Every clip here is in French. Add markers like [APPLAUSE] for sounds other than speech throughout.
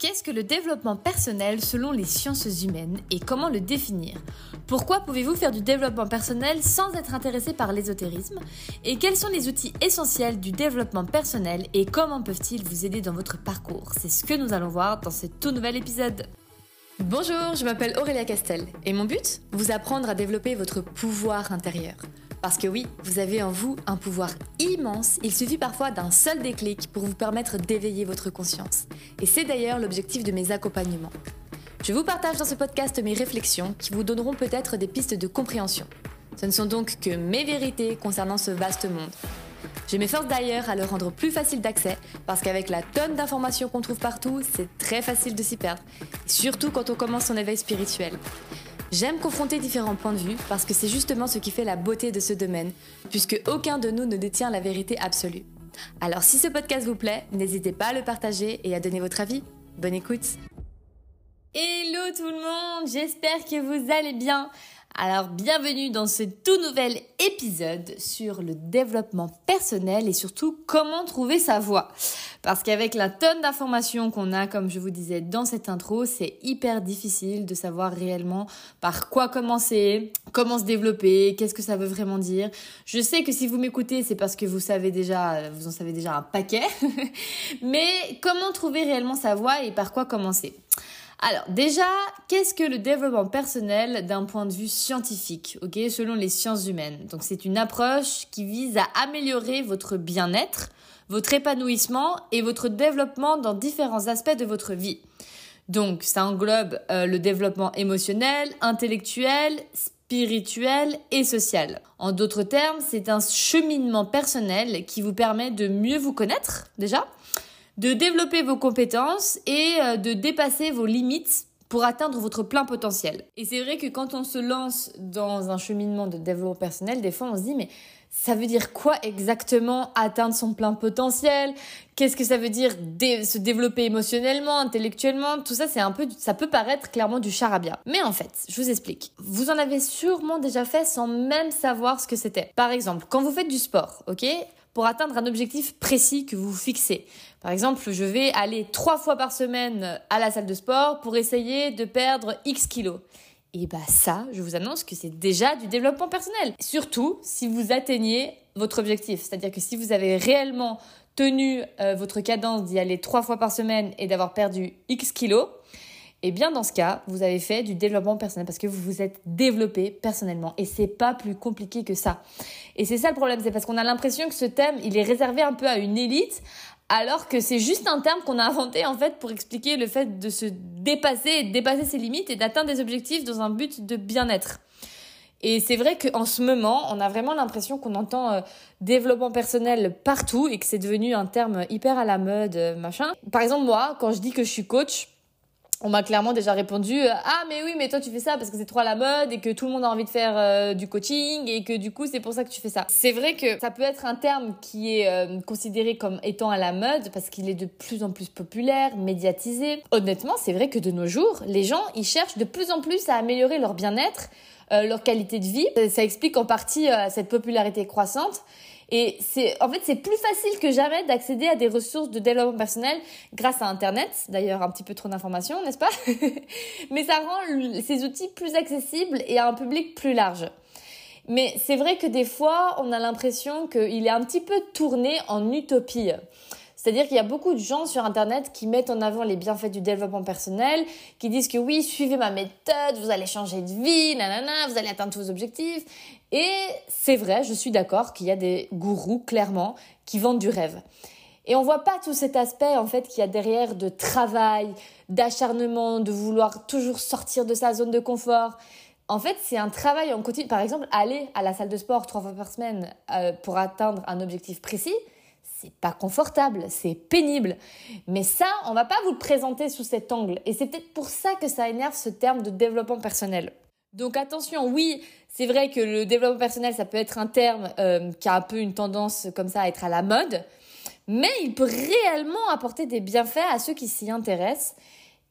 Qu'est-ce que le développement personnel selon les sciences humaines et comment le définir? Pourquoi pouvez-vous faire du développement personnel sans être intéressé par l'ésotérisme? Et quels sont les outils essentiels du développement personnel et comment peuvent-ils vous aider dans votre parcours? C'est ce que nous allons voir dans ce tout nouvel épisode. Bonjour, je m'appelle Aurélia Castel et mon but? Vous apprendre à développer votre pouvoir intérieur. Parce que oui, vous avez en vous un pouvoir immense, il suffit parfois d'un seul déclic pour vous permettre d'éveiller votre conscience. Et c'est d'ailleurs l'objectif de mes accompagnements. Je vous partage dans ce podcast mes réflexions qui vous donneront peut-être des pistes de compréhension. Ce ne sont donc que mes vérités concernant ce vaste monde. Je m'efforce d'ailleurs à le rendre plus facile d'accès parce qu'avec la tonne d'informations qu'on trouve partout, c'est très facile de s'y perdre, surtout quand on commence son éveil spirituel. J'aime confronter différents points de vue parce que c'est justement ce qui fait la beauté de ce domaine, puisque aucun de nous ne détient la vérité absolue. Alors si ce podcast vous plaît, n'hésitez pas à le partager et à donner votre avis. Bonne écoute Hello tout le monde, j'espère que vous allez bien. Alors bienvenue dans ce tout nouvel épisode sur le développement personnel et surtout comment trouver sa voie. Parce qu'avec la tonne d'informations qu'on a, comme je vous disais dans cette intro, c'est hyper difficile de savoir réellement par quoi commencer, comment se développer, qu'est-ce que ça veut vraiment dire. Je sais que si vous m'écoutez, c'est parce que vous savez déjà, vous en savez déjà un paquet. [LAUGHS] Mais comment trouver réellement sa voie et par quoi commencer? Alors déjà, qu'est-ce que le développement personnel d'un point de vue scientifique, ok, selon les sciences humaines? Donc c'est une approche qui vise à améliorer votre bien-être, votre épanouissement et votre développement dans différents aspects de votre vie. Donc ça englobe euh, le développement émotionnel, intellectuel, spirituel et social. En d'autres termes, c'est un cheminement personnel qui vous permet de mieux vous connaître déjà, de développer vos compétences et euh, de dépasser vos limites pour atteindre votre plein potentiel. Et c'est vrai que quand on se lance dans un cheminement de développement personnel, des fois on se dit mais ça veut dire quoi exactement atteindre son plein potentiel? Qu'est-ce que ça veut dire se développer émotionnellement, intellectuellement? Tout ça, c'est un peu, ça peut paraître clairement du charabia. Mais en fait, je vous explique. Vous en avez sûrement déjà fait sans même savoir ce que c'était. Par exemple, quand vous faites du sport, ok? Pour atteindre un objectif précis que vous fixez. Par exemple, je vais aller trois fois par semaine à la salle de sport pour essayer de perdre X kilos. Et bah ça, je vous annonce que c'est déjà du développement personnel. Surtout si vous atteignez votre objectif. C'est-à-dire que si vous avez réellement tenu euh, votre cadence d'y aller trois fois par semaine et d'avoir perdu X kilos, et bien dans ce cas, vous avez fait du développement personnel parce que vous vous êtes développé personnellement et c'est pas plus compliqué que ça. Et c'est ça le problème, c'est parce qu'on a l'impression que ce thème, il est réservé un peu à une élite alors que c'est juste un terme qu'on a inventé en fait pour expliquer le fait de se dépasser de dépasser ses limites et d'atteindre des objectifs dans un but de bien-être. Et c'est vrai qu'en ce moment, on a vraiment l'impression qu'on entend euh, développement personnel partout et que c'est devenu un terme hyper à la mode, euh, machin. Par exemple, moi, quand je dis que je suis coach, on m'a clairement déjà répondu euh, ah mais oui mais toi tu fais ça parce que c'est trop à la mode et que tout le monde a envie de faire euh, du coaching et que du coup c'est pour ça que tu fais ça. C'est vrai que ça peut être un terme qui est euh, considéré comme étant à la mode parce qu'il est de plus en plus populaire, médiatisé. Honnêtement, c'est vrai que de nos jours, les gens ils cherchent de plus en plus à améliorer leur bien-être, leur qualité de vie. Ça explique en partie cette popularité croissante. Et c'est, en fait, c'est plus facile que jamais d'accéder à des ressources de développement personnel grâce à Internet. D'ailleurs, un petit peu trop d'informations, n'est-ce pas? [LAUGHS] Mais ça rend ces outils plus accessibles et à un public plus large. Mais c'est vrai que des fois, on a l'impression qu'il est un petit peu tourné en utopie. C'est-à-dire qu'il y a beaucoup de gens sur Internet qui mettent en avant les bienfaits du développement personnel, qui disent que oui, suivez ma méthode, vous allez changer de vie, nanana, vous allez atteindre tous vos objectifs. Et c'est vrai, je suis d'accord qu'il y a des gourous, clairement, qui vendent du rêve. Et on voit pas tout cet aspect, en fait, qu'il y a derrière de travail, d'acharnement, de vouloir toujours sortir de sa zone de confort. En fait, c'est un travail en continu. Par exemple, aller à la salle de sport trois fois par semaine euh, pour atteindre un objectif précis, c'est pas confortable, c'est pénible. Mais ça, on va pas vous le présenter sous cet angle. Et c'est peut-être pour ça que ça énerve ce terme de développement personnel. Donc attention, oui, c'est vrai que le développement personnel, ça peut être un terme euh, qui a un peu une tendance comme ça à être à la mode, mais il peut réellement apporter des bienfaits à ceux qui s'y intéressent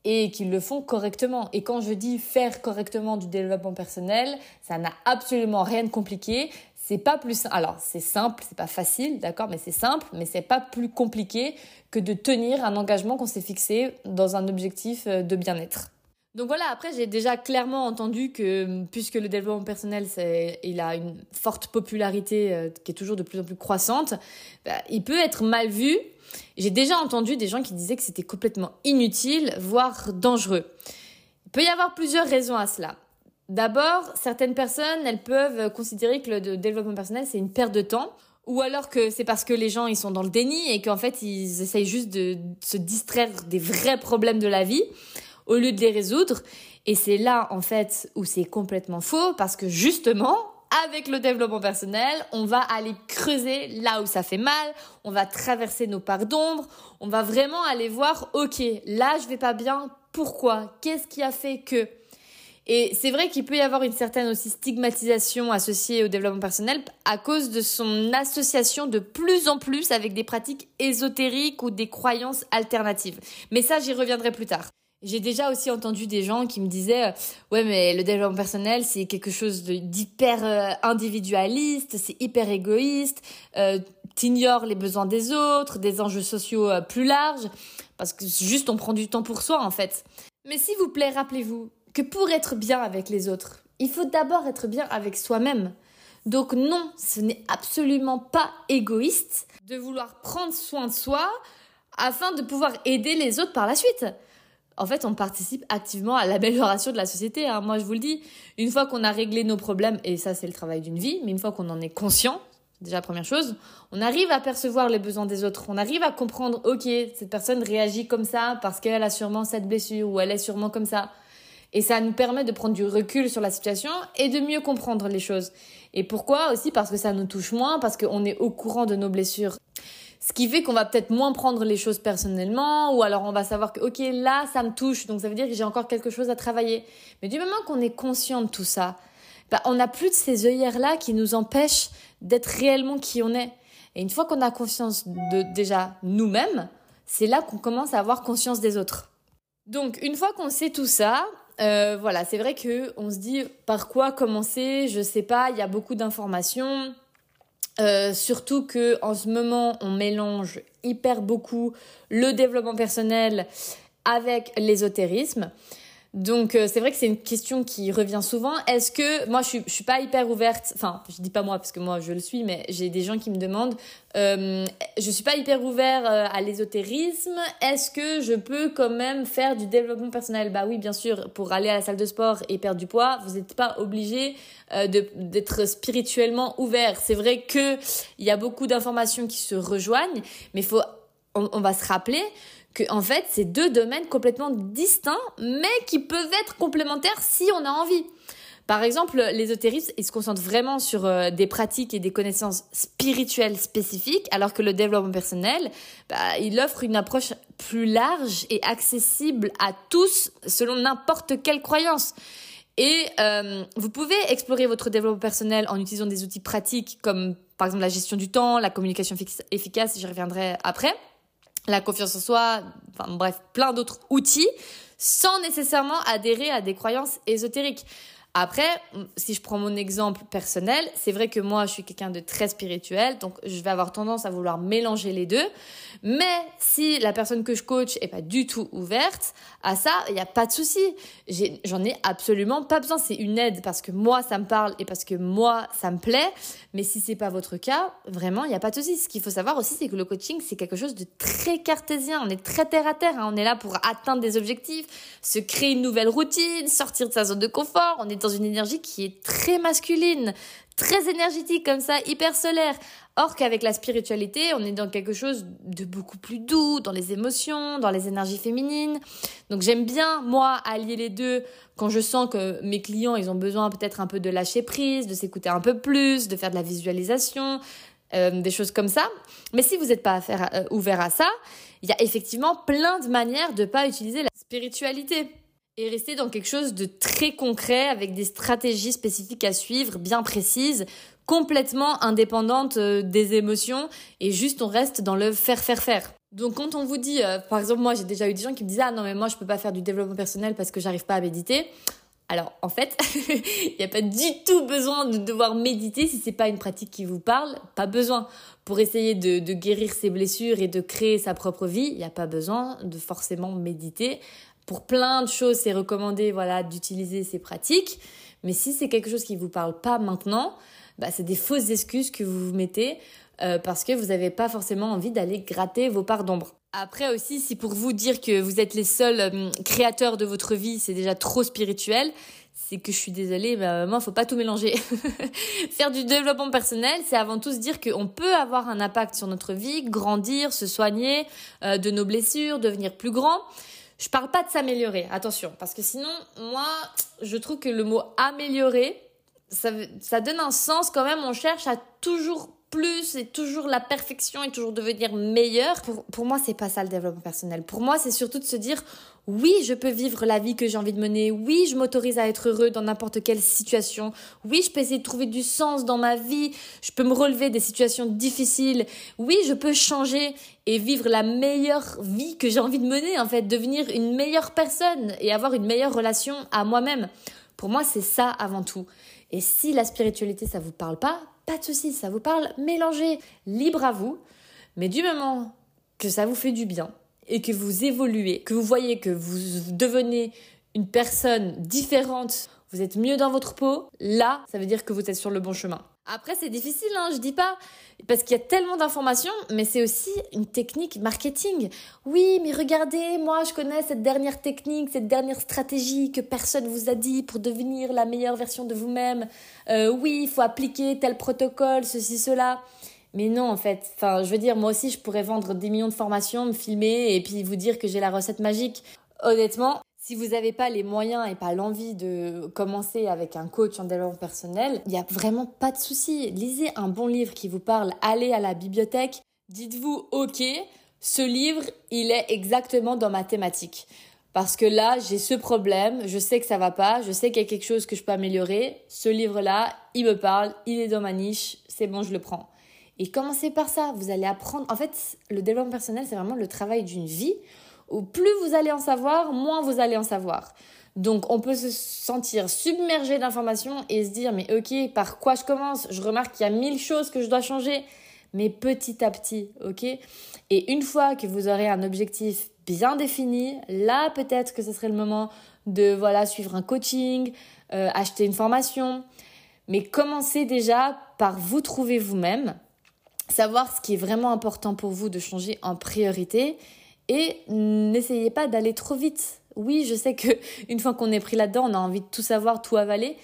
et qui le font correctement. Et quand je dis faire correctement du développement personnel, ça n'a absolument rien de compliqué c'est pas plus alors c'est simple, c'est pas facile, d'accord, mais c'est simple, mais c'est pas plus compliqué que de tenir un engagement qu'on s'est fixé dans un objectif euh, de bien-être. Donc voilà, après j'ai déjà clairement entendu que puisque le développement personnel il a une forte popularité euh, qui est toujours de plus en plus croissante, bah, il peut être mal vu. J'ai déjà entendu des gens qui disaient que c'était complètement inutile, voire dangereux. Il peut y avoir plusieurs raisons à cela. D'abord, certaines personnes, elles peuvent considérer que le développement personnel, c'est une perte de temps. Ou alors que c'est parce que les gens, ils sont dans le déni et qu'en fait, ils essayent juste de se distraire des vrais problèmes de la vie au lieu de les résoudre. Et c'est là, en fait, où c'est complètement faux parce que justement, avec le développement personnel, on va aller creuser là où ça fait mal, on va traverser nos parts d'ombre, on va vraiment aller voir, ok, là je vais pas bien, pourquoi? Qu'est-ce qui a fait que et c'est vrai qu'il peut y avoir une certaine aussi stigmatisation associée au développement personnel à cause de son association de plus en plus avec des pratiques ésotériques ou des croyances alternatives. Mais ça, j'y reviendrai plus tard. J'ai déjà aussi entendu des gens qui me disaient euh, ouais mais le développement personnel c'est quelque chose d'hyper euh, individualiste, c'est hyper égoïste, euh, t'ignores les besoins des autres, des enjeux sociaux plus larges parce que juste on prend du temps pour soi en fait. Mais s'il vous plaît, rappelez-vous, que pour être bien avec les autres, il faut d'abord être bien avec soi-même. Donc non, ce n'est absolument pas égoïste de vouloir prendre soin de soi afin de pouvoir aider les autres par la suite. En fait, on participe activement à l'amélioration de la société. Hein. Moi, je vous le dis, une fois qu'on a réglé nos problèmes, et ça c'est le travail d'une vie, mais une fois qu'on en est conscient, déjà première chose, on arrive à percevoir les besoins des autres. On arrive à comprendre, ok, cette personne réagit comme ça parce qu'elle a sûrement cette blessure ou elle est sûrement comme ça. Et ça nous permet de prendre du recul sur la situation et de mieux comprendre les choses. Et pourquoi aussi? Parce que ça nous touche moins, parce qu'on est au courant de nos blessures. Ce qui fait qu'on va peut-être moins prendre les choses personnellement, ou alors on va savoir que, ok, là, ça me touche, donc ça veut dire que j'ai encore quelque chose à travailler. Mais du moment qu'on est conscient de tout ça, bah, on n'a plus de ces œillères-là qui nous empêchent d'être réellement qui on est. Et une fois qu'on a conscience de déjà nous-mêmes, c'est là qu'on commence à avoir conscience des autres. Donc une fois qu'on sait tout ça, euh, voilà, c'est vrai que on se dit par quoi commencer, je sais pas, il y a beaucoup d'informations. Euh, surtout que en ce moment, on mélange hyper beaucoup le développement personnel avec l'ésotérisme. Donc euh, c'est vrai que c'est une question qui revient souvent. Est-ce que moi je suis, suis pas hyper ouverte, enfin je dis pas moi parce que moi je le suis, mais j'ai des gens qui me demandent, euh, je suis pas hyper ouvert euh, à l'ésotérisme. Est-ce que je peux quand même faire du développement personnel? Bah oui bien sûr. Pour aller à la salle de sport et perdre du poids, vous n'êtes pas obligé euh, d'être spirituellement ouvert. C'est vrai que il y a beaucoup d'informations qui se rejoignent, mais on va se rappeler que en fait c'est deux domaines complètement distincts mais qui peuvent être complémentaires si on a envie. Par exemple, l'ésotérisme, il se concentre vraiment sur euh, des pratiques et des connaissances spirituelles spécifiques, alors que le développement personnel, bah, il offre une approche plus large et accessible à tous selon n'importe quelle croyance. Et euh, vous pouvez explorer votre développement personnel en utilisant des outils pratiques comme par exemple la gestion du temps, la communication efficace, j'y reviendrai après la confiance en soi, enfin bref, plein d'autres outils, sans nécessairement adhérer à des croyances ésotériques. Après, si je prends mon exemple personnel, c'est vrai que moi, je suis quelqu'un de très spirituel, donc je vais avoir tendance à vouloir mélanger les deux. Mais si la personne que je coach est pas du tout ouverte à ça, il n'y a pas de souci. J'en ai, absolument pas besoin. C'est une aide parce que moi, ça me parle et parce que moi, ça me plaît. Mais si c'est pas votre cas, vraiment, il n'y a pas de souci. Ce qu'il faut savoir aussi, c'est que le coaching, c'est quelque chose de très cartésien. On est très terre à terre. Hein. On est là pour atteindre des objectifs, se créer une nouvelle routine, sortir de sa zone de confort. Dans une énergie qui est très masculine, très énergétique comme ça, hyper solaire. Or qu'avec la spiritualité, on est dans quelque chose de beaucoup plus doux, dans les émotions, dans les énergies féminines. Donc j'aime bien, moi, allier les deux quand je sens que mes clients, ils ont besoin peut-être un peu de lâcher prise, de s'écouter un peu plus, de faire de la visualisation, euh, des choses comme ça. Mais si vous n'êtes pas euh, ouvert à ça, il y a effectivement plein de manières de pas utiliser la spiritualité et rester dans quelque chose de très concret avec des stratégies spécifiques à suivre, bien précises, complètement indépendantes euh, des émotions et juste on reste dans le faire faire faire. Donc quand on vous dit, euh, par exemple moi j'ai déjà eu des gens qui me disaient ah non mais moi je peux pas faire du développement personnel parce que j'arrive pas à méditer. Alors en fait, [LAUGHS] il n'y a pas du tout besoin de devoir méditer si c'est pas une pratique qui vous parle. Pas besoin pour essayer de, de guérir ses blessures et de créer sa propre vie. Il n'y a pas besoin de forcément méditer. Pour plein de choses, c'est recommandé voilà d'utiliser ces pratiques. Mais si c'est quelque chose qui vous parle pas maintenant, bah, c'est des fausses excuses que vous vous mettez euh, parce que vous n'avez pas forcément envie d'aller gratter vos parts d'ombre. Après aussi, si pour vous dire que vous êtes les seuls euh, créateurs de votre vie, c'est déjà trop spirituel, c'est que je suis désolée, bah, moi, faut pas tout mélanger. [LAUGHS] Faire du développement personnel, c'est avant tout se dire qu'on peut avoir un impact sur notre vie, grandir, se soigner euh, de nos blessures, devenir plus grand. Je parle pas de s'améliorer, attention, parce que sinon, moi, je trouve que le mot améliorer, ça, donne un sens quand même. On cherche à toujours plus et toujours la perfection et toujours devenir meilleur. Pour, pour moi, c'est pas ça le développement personnel. Pour moi, c'est surtout de se dire oui, je peux vivre la vie que j'ai envie de mener. Oui, je m'autorise à être heureux dans n'importe quelle situation. Oui, je peux essayer de trouver du sens dans ma vie. Je peux me relever des situations difficiles. Oui, je peux changer et vivre la meilleure vie que j'ai envie de mener, en fait, devenir une meilleure personne et avoir une meilleure relation à moi-même. Pour moi, c'est ça avant tout. Et si la spiritualité, ça vous parle pas, pas de souci, ça vous parle, mélangez, libre à vous. Mais du moment que ça vous fait du bien et que vous évoluez, que vous voyez que vous devenez une personne différente, vous êtes mieux dans votre peau, là, ça veut dire que vous êtes sur le bon chemin. Après, c'est difficile, hein, je dis pas, parce qu'il y a tellement d'informations, mais c'est aussi une technique marketing. Oui, mais regardez, moi, je connais cette dernière technique, cette dernière stratégie que personne vous a dit pour devenir la meilleure version de vous-même. Euh, oui, il faut appliquer tel protocole, ceci, cela. Mais non, en fait, enfin, je veux dire, moi aussi, je pourrais vendre des millions de formations, me filmer et puis vous dire que j'ai la recette magique. Honnêtement, si vous n'avez pas les moyens et pas l'envie de commencer avec un coach en développement personnel, il n'y a vraiment pas de souci. Lisez un bon livre qui vous parle, allez à la bibliothèque, dites-vous OK, ce livre, il est exactement dans ma thématique. Parce que là, j'ai ce problème, je sais que ça va pas, je sais qu'il y a quelque chose que je peux améliorer. Ce livre-là, il me parle, il est dans ma niche, c'est bon, je le prends. Et commencez par ça, vous allez apprendre. En fait, le développement personnel, c'est vraiment le travail d'une vie plus vous allez en savoir, moins vous allez en savoir. Donc on peut se sentir submergé d'informations et se dire mais ok, par quoi je commence? Je remarque qu'il y a mille choses que je dois changer, mais petit à petit, ok? Et une fois que vous aurez un objectif bien défini, là peut-être que ce serait le moment de voilà suivre un coaching, euh, acheter une formation. Mais commencez déjà par vous trouver vous-même, savoir ce qui est vraiment important pour vous de changer en priorité et n'essayez pas d'aller trop vite. Oui, je sais que [LAUGHS] une fois qu'on est pris là-dedans, on a envie de tout savoir, tout avaler.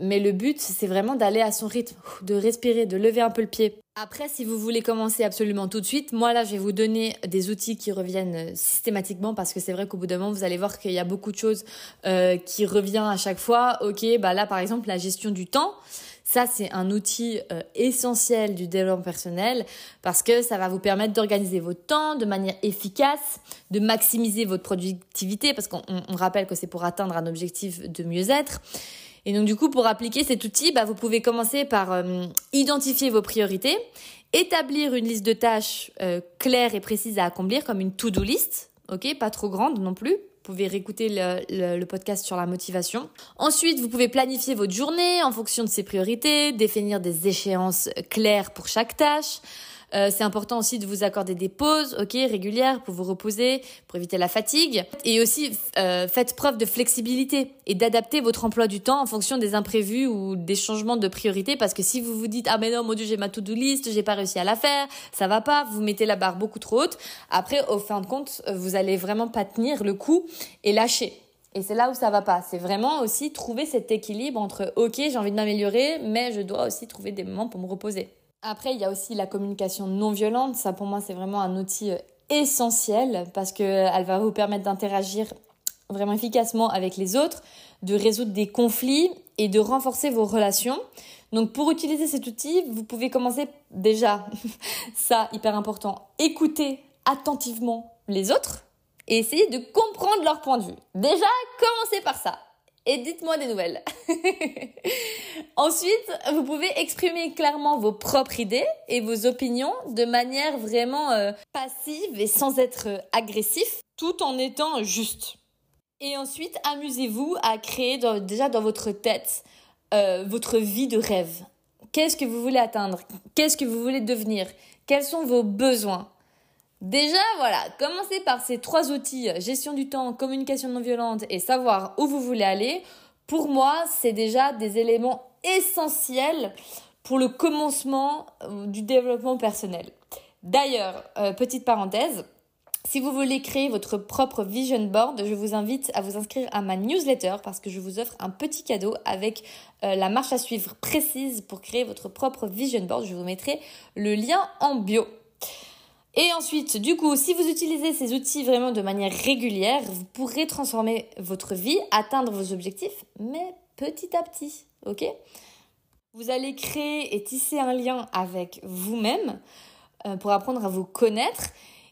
Mais le but, c'est vraiment d'aller à son rythme, de respirer, de lever un peu le pied. Après, si vous voulez commencer absolument tout de suite, moi là, je vais vous donner des outils qui reviennent systématiquement parce que c'est vrai qu'au bout d'un moment, vous allez voir qu'il y a beaucoup de choses euh, qui reviennent à chaque fois. Ok, bah là, par exemple, la gestion du temps. Ça, c'est un outil euh, essentiel du développement personnel parce que ça va vous permettre d'organiser votre temps de manière efficace, de maximiser votre productivité parce qu'on rappelle que c'est pour atteindre un objectif de mieux-être. Et donc du coup, pour appliquer cet outil, bah, vous pouvez commencer par euh, identifier vos priorités, établir une liste de tâches euh, claires et précises à accomplir comme une to-do list, ok, pas trop grande non plus, vous pouvez réécouter le, podcast sur la motivation. Ensuite, vous pouvez planifier votre journée en fonction de ses priorités, définir des échéances claires pour chaque tâche. Euh, c'est important aussi de vous accorder des pauses, ok, régulières pour vous reposer, pour éviter la fatigue. Et aussi, euh, faites preuve de flexibilité et d'adapter votre emploi du temps en fonction des imprévus ou des changements de priorité. Parce que si vous vous dites ah mais non mon dieu j'ai ma to-do list, j'ai pas réussi à la faire, ça va pas, vous mettez la barre beaucoup trop haute. Après, au fin de compte, vous allez vraiment pas tenir le coup et lâcher. Et c'est là où ça va pas. C'est vraiment aussi trouver cet équilibre entre ok j'ai envie de m'améliorer, mais je dois aussi trouver des moments pour me reposer. Après, il y a aussi la communication non violente. Ça, pour moi, c'est vraiment un outil euh, essentiel parce qu'elle va vous permettre d'interagir vraiment efficacement avec les autres, de résoudre des conflits et de renforcer vos relations. Donc pour utiliser cet outil, vous pouvez commencer déjà, [LAUGHS] ça hyper important, écouter attentivement les autres et essayer de comprendre leur point de vue. Déjà, commencez par ça et dites-moi des nouvelles. [LAUGHS] Ensuite, vous pouvez exprimer clairement vos propres idées et vos opinions de manière vraiment euh, passive et sans être agressif, tout en étant juste. Et ensuite, amusez-vous à créer déjà dans votre tête euh, votre vie de rêve. Qu'est-ce que vous voulez atteindre? Qu'est-ce que vous voulez devenir? Quels sont vos besoins? Déjà, voilà, commencez par ces trois outils, gestion du temps, communication non violente et savoir où vous voulez aller. Pour moi, c'est déjà des éléments essentiels pour le commencement euh, du développement personnel. D'ailleurs, euh, petite parenthèse, si vous voulez créer votre propre vision board, je vous invite à vous inscrire à ma newsletter parce que je vous offre un petit cadeau avec euh, la marche à suivre précise pour créer votre propre vision board. Je vous mettrai le lien en bio. Et ensuite, du coup, si vous utilisez ces outils vraiment de manière régulière, vous pourrez transformer votre vie, atteindre vos objectifs, mais petit à petit, ok? Vous allez créer et tisser un lien avec vous-même euh, pour apprendre à vous connaître.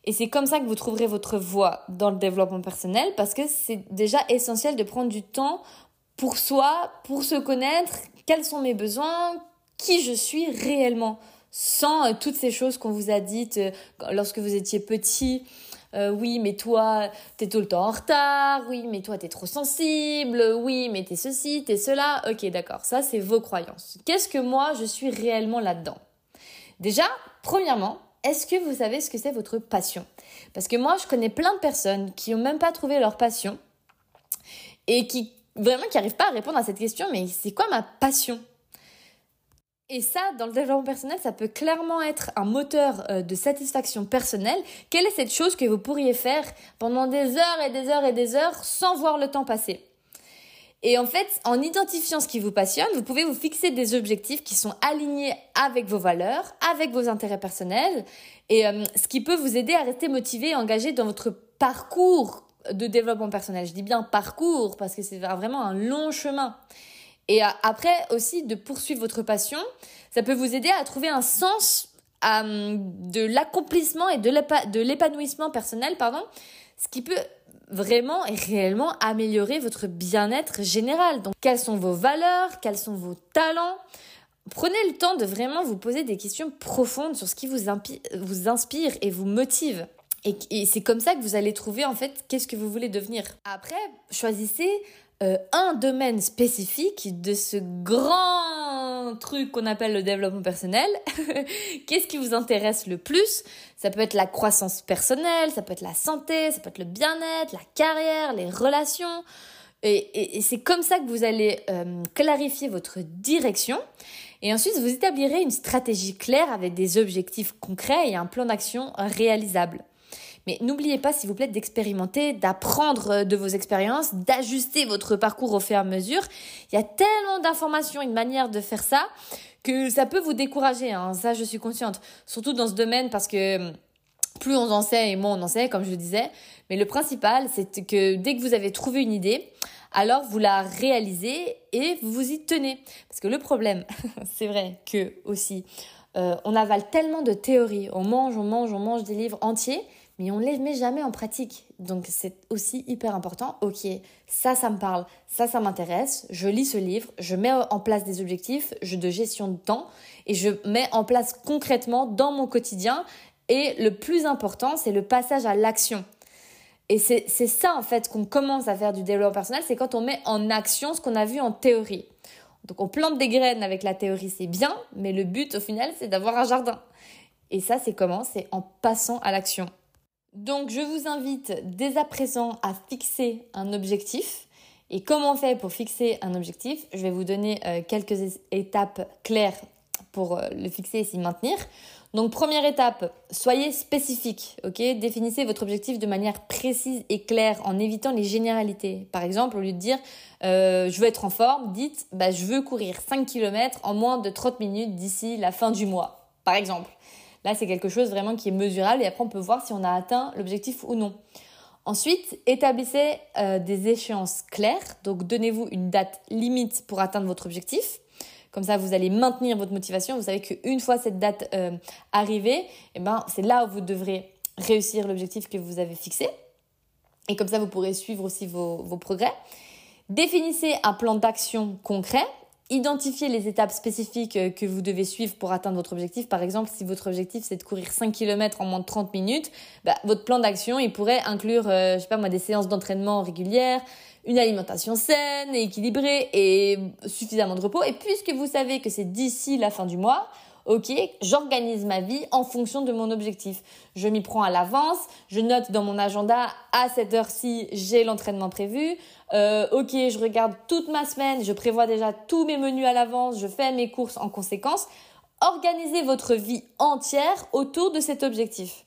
Et c'est comme ça que vous trouverez votre voie dans le développement personnel parce que c'est déjà essentiel de prendre du temps pour soi, pour se connaître, quels sont mes besoins, qui je suis réellement, sans euh, toutes ces choses qu'on vous a dites euh, lorsque vous étiez petit. Euh, oui, mais toi, t'es tout le temps en retard. Oui, mais toi, t'es trop sensible. Oui, mais t'es ceci, t'es cela. Ok, d'accord. Ça, c'est vos croyances. Qu'est-ce que moi, je suis réellement là-dedans? Déjà, premièrement, est-ce que vous savez ce que c'est votre passion? Parce que moi, je connais plein de personnes qui n'ont même pas trouvé leur passion et qui vraiment qui n'arrivent pas à répondre à cette question, mais c'est quoi ma passion? Et ça, dans le développement personnel, ça peut clairement être un moteur euh, de satisfaction personnelle. Quelle est cette chose que vous pourriez faire pendant des heures et des heures et des heures sans voir le temps passer? Et en fait, en identifiant ce qui vous passionne, vous pouvez vous fixer des objectifs qui sont alignés avec vos valeurs, avec vos intérêts personnels, et euh, ce qui peut vous aider à rester motivé et engagé dans votre parcours de développement personnel. Je dis bien parcours parce que c'est vraiment un long chemin. Et euh, après aussi de poursuivre votre passion, ça peut vous aider à trouver un sens euh, de l'accomplissement et de l'épanouissement personnel, pardon, ce qui peut vraiment et réellement améliorer votre bien-être général. Donc, quelles sont vos valeurs, quels sont vos talents? Prenez le temps de vraiment vous poser des questions profondes sur ce qui vous, vous inspire et vous motive. Et, c'est comme ça que vous allez trouver en fait qu'est-ce que vous voulez devenir. Après, choisissez euh, un domaine spécifique de ce grand truc qu'on appelle le développement personnel. [LAUGHS] Qu'est-ce qui vous intéresse le plus? Ça peut être la croissance personnelle, ça peut être la santé, ça peut être le bien-être, la carrière, les relations. Et, c'est comme ça que vous allez euh, clarifier votre direction. Et ensuite, vous établirez une stratégie claire avec des objectifs concrets et un plan d'action réalisable. Mais n'oubliez pas, s'il vous plaît, d'expérimenter, d'apprendre euh, de vos expériences, d'ajuster votre parcours au fur et à mesure. Il y a tellement d'informations, une manière de faire ça, que ça peut vous décourager. Hein. Ça, je suis consciente. Surtout dans ce domaine parce que hum, plus on en sait et moins on en sait, comme je le disais. Mais le principal, c'est que dès que vous avez trouvé une idée, alors vous la réalisez et vous y tenez. Parce que le problème, [LAUGHS] c'est vrai que aussi, euh, on avale tellement de théories, on mange, on mange, on mange des livres entiers, mais on ne les met jamais en pratique. Donc c'est aussi hyper important. Ok, ça, ça me parle, ça, ça m'intéresse. Je lis ce livre, je mets en place des objectifs je, de gestion de temps et je mets en place concrètement dans mon quotidien. Et le plus important, c'est le passage à l'action. Et c'est ça en fait qu'on commence à faire du développement personnel, c'est quand on met en action ce qu'on a vu en théorie. Donc on plante des graines avec la théorie, c'est bien, mais le but au final, c'est d'avoir un jardin. Et ça, c'est comment? C'est en passant à l'action. Donc je vous invite dès à présent à fixer un objectif. Et comment on fait pour fixer un objectif? Je vais vous donner euh, quelques étapes claires pour euh, le fixer et s'y maintenir. Donc première étape, soyez spécifique, Définissez votre objectif de manière précise et claire en évitant les généralités. Par exemple, au lieu de dire euh, je veux être en forme, dites bah, je veux courir 5 km en moins de 30 minutes d'ici la fin du mois, par exemple. Là, c'est quelque chose vraiment qui est mesurable et après, on peut voir si on a atteint l'objectif ou non. Ensuite, établissez euh, des échéances claires. Donc, donnez-vous une date limite pour atteindre votre objectif. Comme ça, vous allez maintenir votre motivation. Vous savez qu'une fois cette date euh, arrivée, eh ben, c'est là où vous devrez réussir l'objectif que vous avez fixé. Et comme ça, vous pourrez suivre aussi vos progrès. Définissez un plan d'action concret identifier les étapes spécifiques euh, que vous devez suivre pour atteindre votre objectif. Par exemple, si votre objectif c'est de courir 5 km en moins de 30 minutes, bah, votre plan d'action, il pourrait inclure, euh, je sais pas moi, des séances d'entraînement régulières, une alimentation saine et équilibrée et suffisamment de repos. Et puisque vous savez que c'est d'ici la fin du mois, ok, j'organise ma vie en fonction de mon objectif. Je m'y prends à l'avance, je note dans mon agenda à cette heure-ci, j'ai l'entraînement prévu. Euh, ok, je regarde toute ma semaine, je prévois déjà tous mes menus à l'avance, je fais mes courses en conséquence. Organisez votre vie entière autour de cet objectif.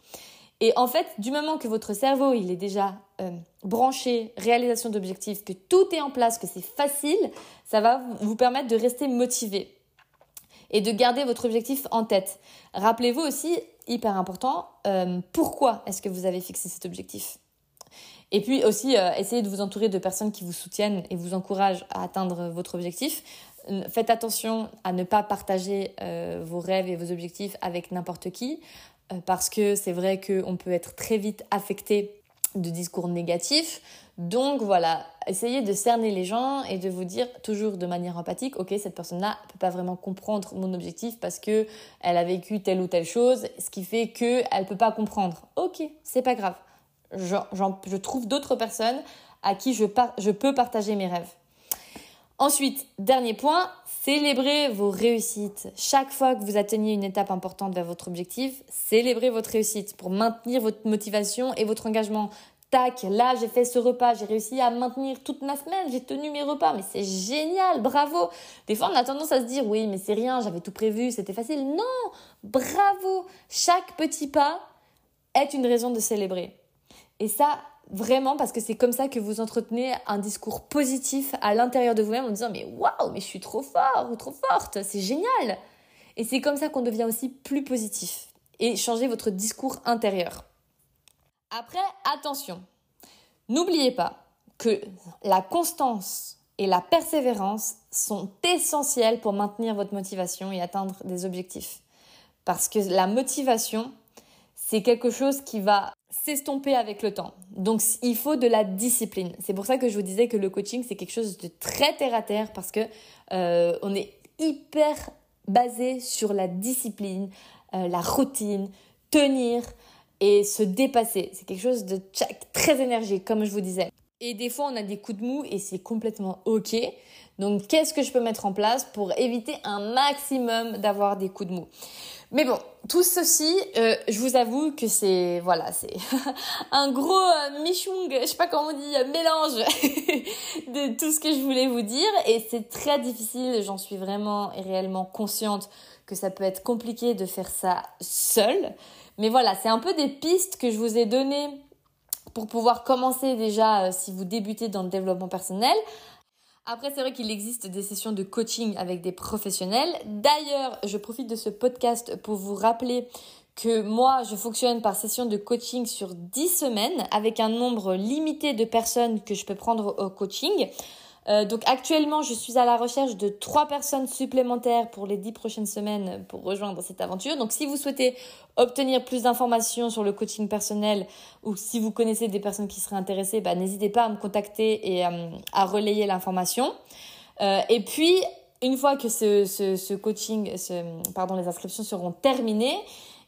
Et en fait, du moment que votre cerveau, il est déjà euh, branché, réalisation d'objectifs, que tout est en place, que c'est facile, ça va vous permettre de rester motivé et de garder votre objectif en tête. Rappelez-vous aussi, hyper important, euh, pourquoi est-ce que vous avez fixé cet objectif? Et puis aussi, euh, essayez de vous entourer de personnes qui vous soutiennent et vous encouragent à atteindre votre objectif. Faites attention à ne pas partager vos rêves et vos objectifs avec n'importe qui. Euh, parce que c'est vrai qu'on peut être très vite affecté de discours négatifs. Donc voilà, essayez de cerner les gens et de vous dire toujours de manière empathique, ok, cette personne-là ne peut pas vraiment comprendre mon objectif parce que elle a vécu telle ou telle chose, ce qui fait qu'elle ne peut pas comprendre. Ok, c'est pas grave. Je trouve d'autres personnes à qui je, je peux partager mes rêves. Ensuite, dernier point, célébrez vos réussites. Chaque fois que vous atteignez une étape importante vers votre objectif, célébrez votre réussite pour maintenir votre motivation et votre engagement. Tac, là j'ai fait ce repas, j'ai réussi à maintenir toute ma semaine, j'ai tenu mes repas, mais c'est génial, bravo. Des fois on a tendance à se dire oui mais c'est rien, j'avais tout prévu, c'était facile. Non, bravo. Chaque petit pas est une raison de célébrer. Et ça, Vraiment parce que c'est comme ça que vous entretenez un discours positif à l'intérieur de vous-même en disant mais waouh, mais je suis trop fort ou trop forte, c'est génial. Et c'est comme ça qu'on devient aussi plus positif et changer votre discours intérieur. Après, attention, n'oubliez pas que la constance et la persévérance sont essentielles pour maintenir votre motivation et atteindre des objectifs. Parce que la motivation, c'est quelque chose qui va s'estomper avec le temps. Donc il faut de la discipline. C'est pour ça que je vous disais que le coaching c'est quelque chose de très terre à terre parce que euh, on est hyper basé sur la discipline, euh, la routine, tenir et se dépasser. C'est quelque chose de très énergique comme je vous disais. Et des fois on a des coups de mou et c'est complètement ok. Donc qu'est-ce que je peux mettre en place pour éviter un maximum d'avoir des coups de mou? Mais bon, tout ceci, euh, je vous avoue que c'est voilà, c'est [LAUGHS] un gros euh, je sais pas comment on dit, mélange [LAUGHS] de tout ce que je voulais vous dire. Et c'est très difficile, j'en suis vraiment et réellement consciente que ça peut être compliqué de faire ça seul. Mais voilà, c'est un peu des pistes que je vous ai données pour pouvoir commencer déjà euh, si vous débutez dans le développement personnel après, c'est vrai qu'il existe des sessions de coaching avec des professionnels. D'ailleurs, je profite de ce podcast pour vous rappeler que moi, je fonctionne par session de coaching sur 10 semaines avec un nombre limité de personnes que je peux prendre au coaching. Euh, donc actuellement, je suis à la recherche de trois personnes supplémentaires pour les dix prochaines semaines pour rejoindre cette aventure. Donc si vous souhaitez obtenir plus d'informations sur le coaching personnel ou si vous connaissez des personnes qui seraient intéressées, bah, n'hésitez pas à me contacter et euh, à relayer l'information. Euh, et puis, une fois que ce, ce, ce coaching, ce, pardon, les inscriptions seront terminées,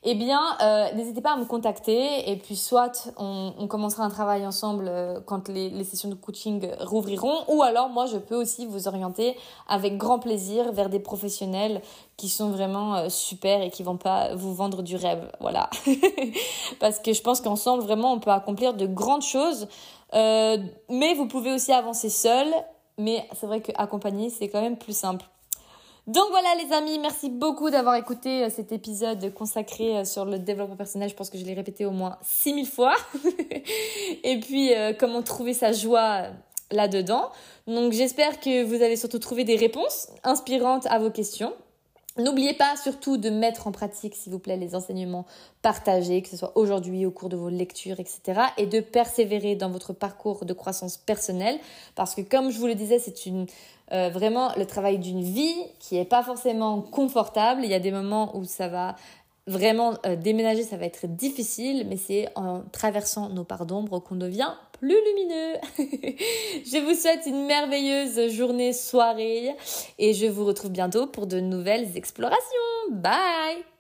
eh bien, euh, n'hésitez pas à me contacter et puis soit on, commencera un travail ensemble euh, quand les, sessions de coaching rouvriront ou alors moi je peux aussi vous orienter avec grand plaisir vers des professionnels qui sont vraiment euh, super et qui vont pas vous vendre du rêve. Voilà. [LAUGHS] Parce que je pense qu'ensemble vraiment on peut accomplir de grandes choses. mais vous pouvez aussi avancer seul. Mais c'est vrai qu'accompagner c'est quand même plus simple. Donc voilà les amis, merci beaucoup d'avoir écouté euh, cet épisode consacré euh, sur le développement personnel. Je pense que je l'ai répété au moins 6000 fois. [LAUGHS] Et puis euh, comment trouver sa joie là-dedans. Donc j'espère que vous avez surtout trouvé des réponses inspirantes à vos questions. N'oubliez pas surtout de mettre en pratique, s'il vous plaît, les enseignements partagés, que ce soit aujourd'hui au cours de vos lectures, etc. Et de persévérer dans votre parcours de croissance personnelle. Parce que comme je vous le disais, c'est une euh, vraiment le travail d'une vie qui n'est pas forcément confortable. Il y a des moments où ça va vraiment euh, déménager, ça va être difficile, mais c'est en traversant nos parts d'ombre qu'on devient plus plus lumineux. [LAUGHS] je vous souhaite une merveilleuse journée, soirée et je vous retrouve bientôt pour de nouvelles explorations. Bye